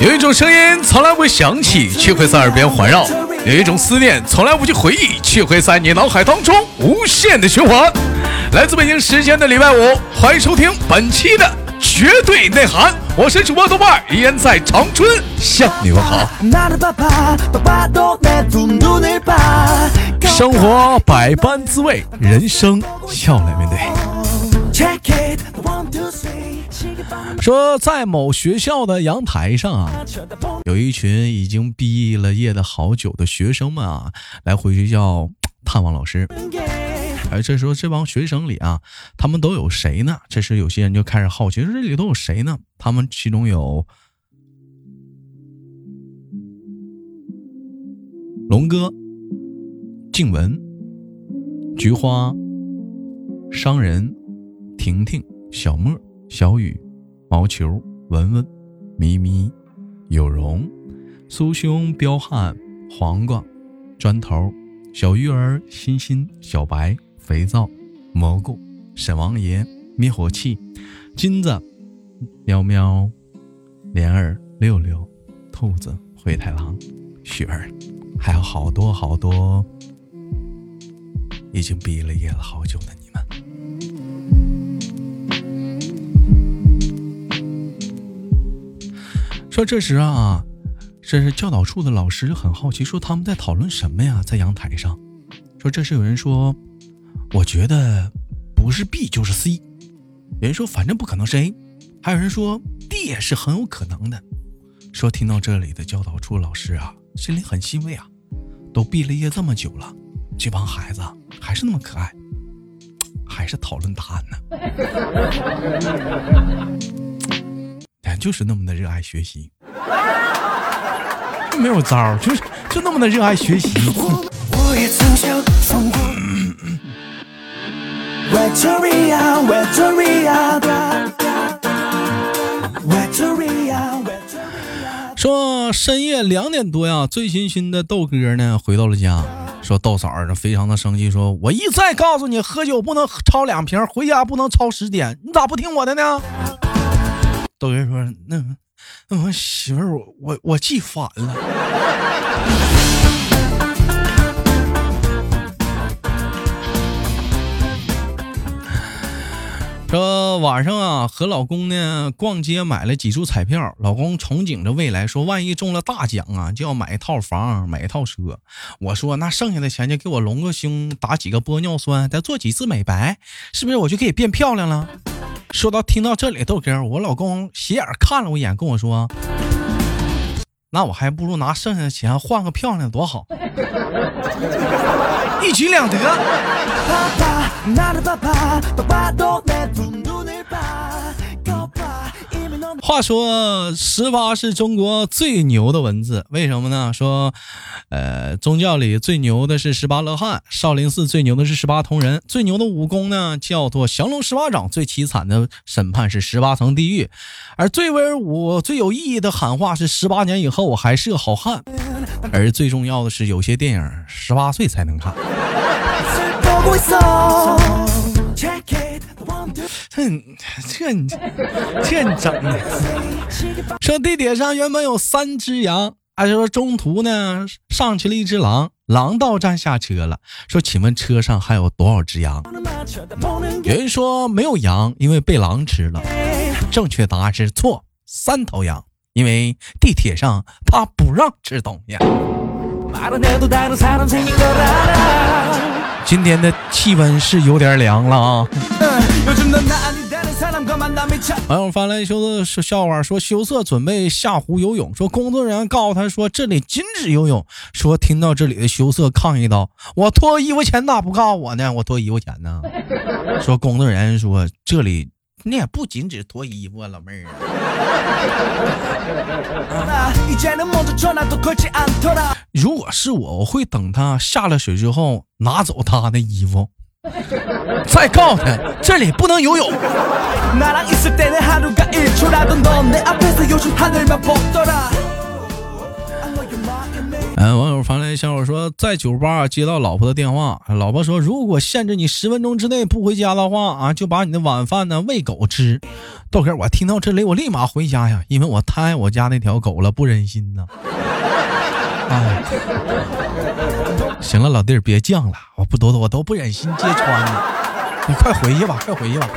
有一种声音从来不会响起，却会在耳边环绕；有一种思念从来不去回忆，却会在你脑海当中无限的循环。来自北京时间的礼拜五，欢迎收听本期的绝对内涵，我是主播豆瓣，依然在长春向你们好。生活百般滋味，人生笑来面对。说在某学校的阳台上啊，有一群已经毕了业的好久的学生们啊，来回学校探望老师。哎，这时候这帮学生里啊，他们都有谁呢？这时有些人就开始好奇，说这里都有谁呢？他们其中有龙哥、静文、菊花、商人、婷婷、小莫、小雨。毛球、文文、咪咪、有容、苏兄、彪悍、黄瓜、砖头、小鱼儿、欣欣、小白、肥皂、蘑菇、沈王爷、灭火器、金子、喵喵、莲儿、六六、兔子、灰太狼、雪儿，还有好多好多已经毕了业了好久的你。说这时啊，这是教导处的老师很好奇，说他们在讨论什么呀？在阳台上，说这时有人说，我觉得不是 B 就是 C，有人说反正不可能是 A，还有人说 D 也是很有可能的。说听到这里的教导处老师啊，心里很欣慰啊，都毕了业这么久了，这帮孩子还是那么可爱，还是讨论答案呢。咱就是那么的热爱学习，没有招就是就那么的热爱学习。说深夜两点多呀，醉醺醺的豆哥呢回到了家，说豆嫂儿非常的生气，说我一再告诉你，喝酒不能超两瓶，回家不能超十点，你咋不听我的呢？豆哥说：“那那我媳妇儿，我我我记反了。说晚上啊，和老公呢逛街买了几注彩票，老公憧憬着未来，说万一中了大奖啊，就要买一套房，买一套车。我说那剩下的钱就给我隆个胸，打几个玻尿酸，再做几次美白，是不是我就可以变漂亮了？”说到听到这里，豆哥，我老公斜眼看了我一眼，跟我说：“那我还不如拿剩下的钱换个漂亮多好，一举两得。”话说十八是中国最牛的文字，为什么呢？说，呃，宗教里最牛的是十八罗汉，少林寺最牛的是十八铜人，最牛的武功呢叫做降龙十八掌，最凄惨的审判是十八层地狱，而最威武、最有意义的喊话是十八年以后我还是个好汉，而最重要的是有些电影十八岁才能看。这这你这你整的！说地铁上原本有三只羊，还说中途呢上去了一只狼，狼到站下车了，说请问车上还有多少只羊？有人说没有羊，因为被狼吃了。正确答案是错，三头羊，因为地铁上他不让吃东西。今天的气温是有点凉了啊！网友发来羞涩笑话，说羞涩准备下湖游泳，说工作人员告诉他说这里禁止游泳。说听到这里的羞涩抗议道：“我脱衣服前咋不告诉我呢？我脱衣服前呢？” 说工作人员说这里。你也不仅止脱衣服啊，老妹儿。如果是我，我会等他下了水之后拿走他的衣服，再告诉他这里不能游泳。嗯，网友发来笑话说，在酒吧接到老婆的电话，老婆说，如果限制你十分钟之内不回家的话啊，就把你的晚饭呢喂狗吃。豆哥，我听到这里，我立马回家呀，因为我太爱我家那条狗了，不忍心呐。哎，行了，老弟儿别犟了，我不都我都不忍心揭穿你，你快回去吧，快回去吧。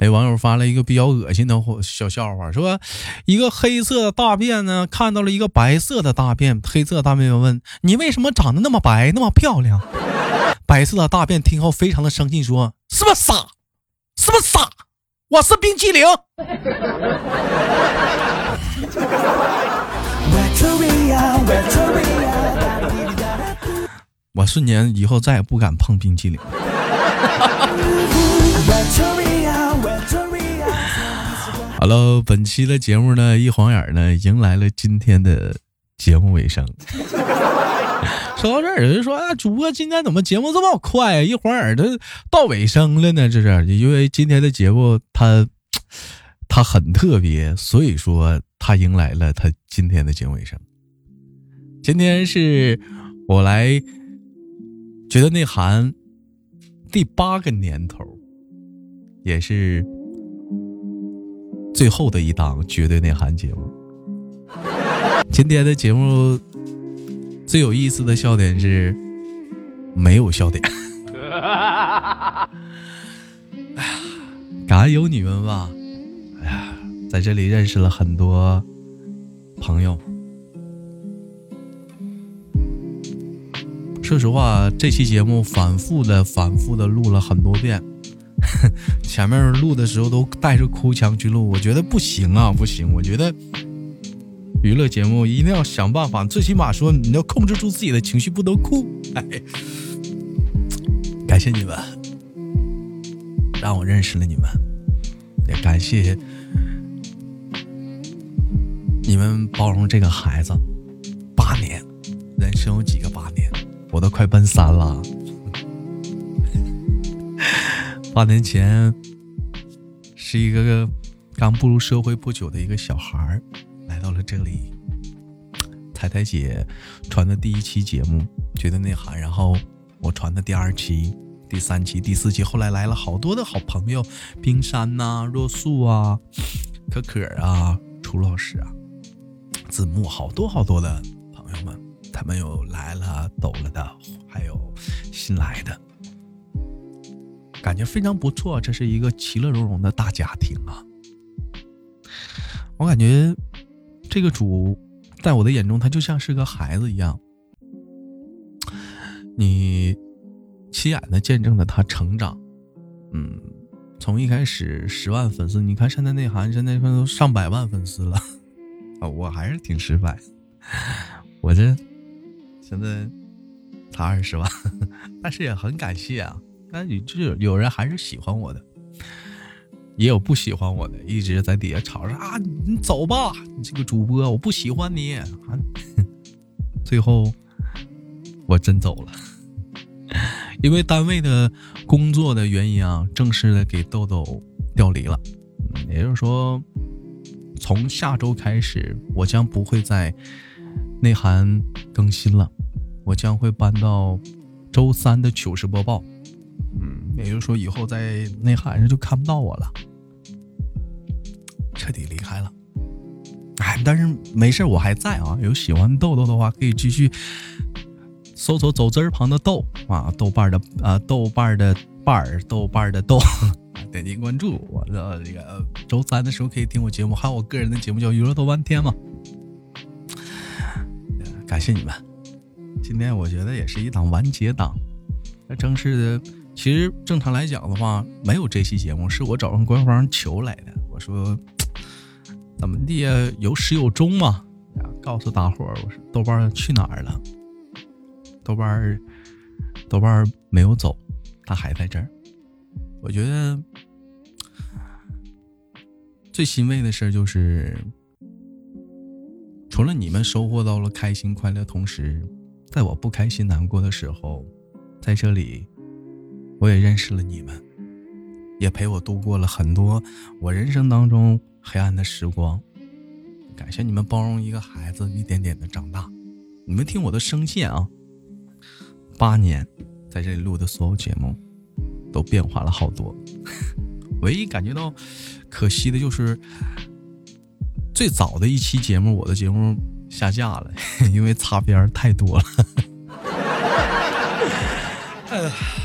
哎，网友发了一个比较恶心的小笑话，说一个黑色的大便呢，看到了一个白色的大便，黑色大便问：“你为什么长得那么白，那么漂亮？”白色的大便听后非常的生气，说：“是不是傻？是不是傻？我是冰淇淋。”我瞬间以后再也不敢碰冰淇淋。好了，本期的节目呢，一晃眼呢，迎来了今天的节目尾声。说到这儿，有人说啊，主播今天怎么节目这么快啊？一晃眼的到尾声了呢？这是因为今天的节目它它很特别，所以说它迎来了它今天的结尾声。今天是我来觉得内涵第八个年头，也是。最后的一档绝对内涵节目，今天的节目最有意思的笑点是没有笑点。哎呀，感恩有你们吧！哎呀，在这里认识了很多朋友。说实话，这期节目反复的、反复的录了很多遍。前面录的时候都带着哭腔去录，我觉得不行啊，不行！我觉得娱乐节目一定要想办法，最起码说你要控制住自己的情绪，不能哭。哎，感谢你们，让我认识了你们，也感谢你们包容这个孩子。八年，人生有几个八年？我都快奔三了。八年前，是一个刚步入社会不久的一个小孩儿，了这里。彩彩姐传的第一期节目，觉得内涵，然后我传的第二期、第三期、第四期，后来来了好多的好朋友，冰山呐、若素啊、可可啊、楚老师啊、子木，好多好多的朋友们，他们有来了、走了的，还有新来的。感觉非常不错，这是一个其乐融融的大家庭啊！我感觉这个主在我的眼中，他就像是个孩子一样，你亲眼的见证了他成长。嗯，从一开始十万粉丝，你看现在内涵现在都上百万粉丝了 啊！我还是挺失败，我这现在才二十万，但是也很感谢啊。那你就是有人还是喜欢我的，也有不喜欢我的，一直在底下吵着啊！你走吧，你这个主播我不喜欢你啊！最后我真走了，因为单位的工作的原因啊，正式的给豆豆调离了。也就是说，从下周开始，我将不会在内涵更新了，我将会搬到周三的糗事播报。嗯，也就是说，以后在内涵上就看不到我了，彻底离开了。哎，但是没事，我还在啊。有喜欢豆豆的话，可以继续搜索“走字旁的豆”啊，豆瓣的啊，豆瓣的瓣儿，豆瓣的豆，点击关注我的这个周三的时候可以听我节目，还有我个人的节目叫《娱乐豆瓣天》嘛。感谢你们，今天我觉得也是一档完结档，那正式的。其实正常来讲的话，没有这期节目，是我找上官方求来的。我说怎么地呀，有始有终嘛。告诉大伙儿，我说豆瓣去哪儿了？豆瓣豆瓣没有走，他还在这儿。我觉得最欣慰的事就是，除了你们收获到了开心快乐，同时在我不开心难过的时候，在这里。我也认识了你们，也陪我度过了很多我人生当中黑暗的时光。感谢你们包容一个孩子一点点的长大，你们听我的声线啊，八年在这里录的所有节目都变化了好多，唯一感觉到可惜的就是最早的一期节目，我的节目下架了，因为擦边太多了。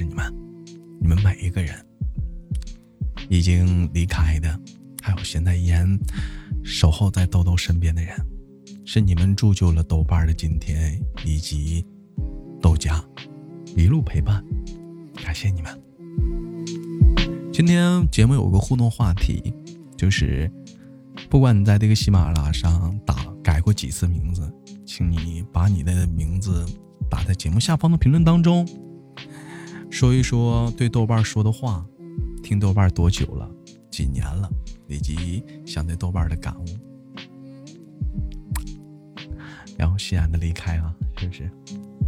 是你们，你们每一个人已经离开的，还有现在依然守候在豆豆身边的人，是你们铸就了豆瓣的今天，以及豆家一路陪伴，感谢你们。今天节目有个互动话题，就是不管你在这个喜马拉雅上打改过几次名字，请你把你的名字。打在节目下方的评论当中，说一说对豆瓣说的话，听豆瓣多久了，几年了，以及想对豆瓣的感悟。然后欣然的离开啊，是不是？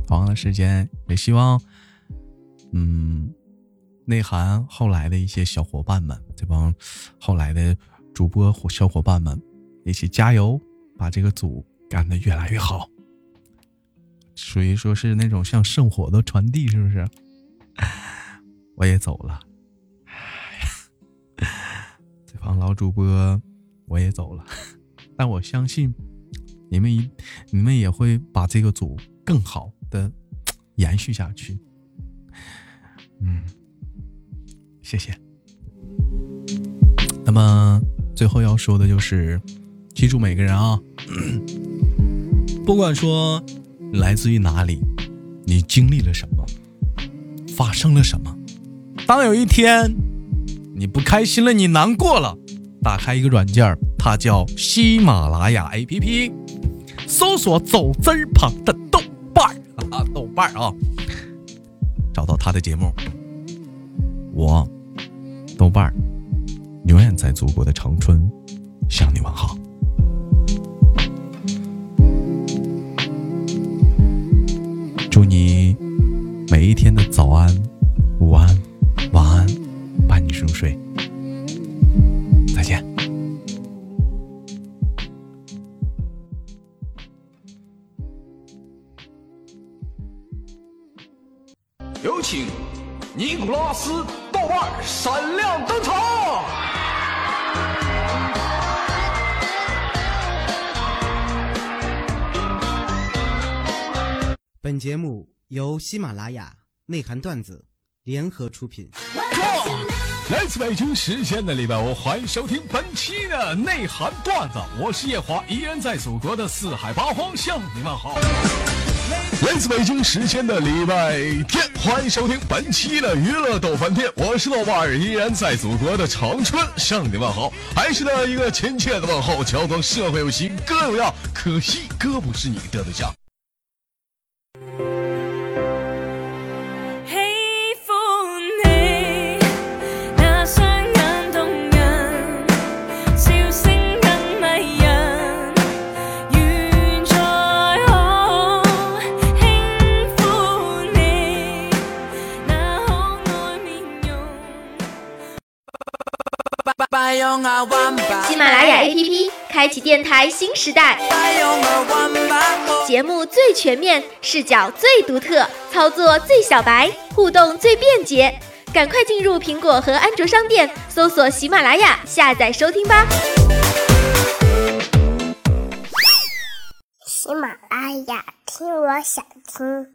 同样的时间，也希望，嗯，内涵后来的一些小伙伴们，这帮后来的主播小伙伴们，一起加油，把这个组干得越来越好。属于说是那种像圣火的传递，是不是？我也走了，这帮老主播我也走了，但我相信你们一你们也会把这个组更好的延续下去。嗯，谢谢。那么最后要说的就是，记住每个人啊，不管说。来自于哪里？你经历了什么？发生了什么？当有一天你不开心了，你难过了，打开一个软件它叫喜马拉雅 APP，搜索“走字旁的豆瓣儿”啊，豆瓣儿啊，找到他的节目。我豆瓣儿永远在祖国的长春向你问好。祝你每一天的早安、午安、晚安，伴你入睡。再见。有请尼古拉斯豆瓣闪亮登场。本节目由喜马拉雅内涵段子联合出品。来自北京时间的礼拜五，欢迎收听本期的内涵段子。我是夜华，依然在祖国的四海八荒向你们好。来自北京时间的礼拜天，欢迎收听本期的娱乐逗翻天。我是豆瓣儿，依然在祖国的长春向你问好。还是那一个亲切的问候，叫做社会有情哥有样，可惜哥不是你的对象。喜马拉雅 APP 开启电台新时代，节目最全面，视角最独特，操作最小白，互动最便捷，赶快进入苹果和安卓商店，搜索喜马拉雅，下载收听吧。喜马拉雅，听我想听。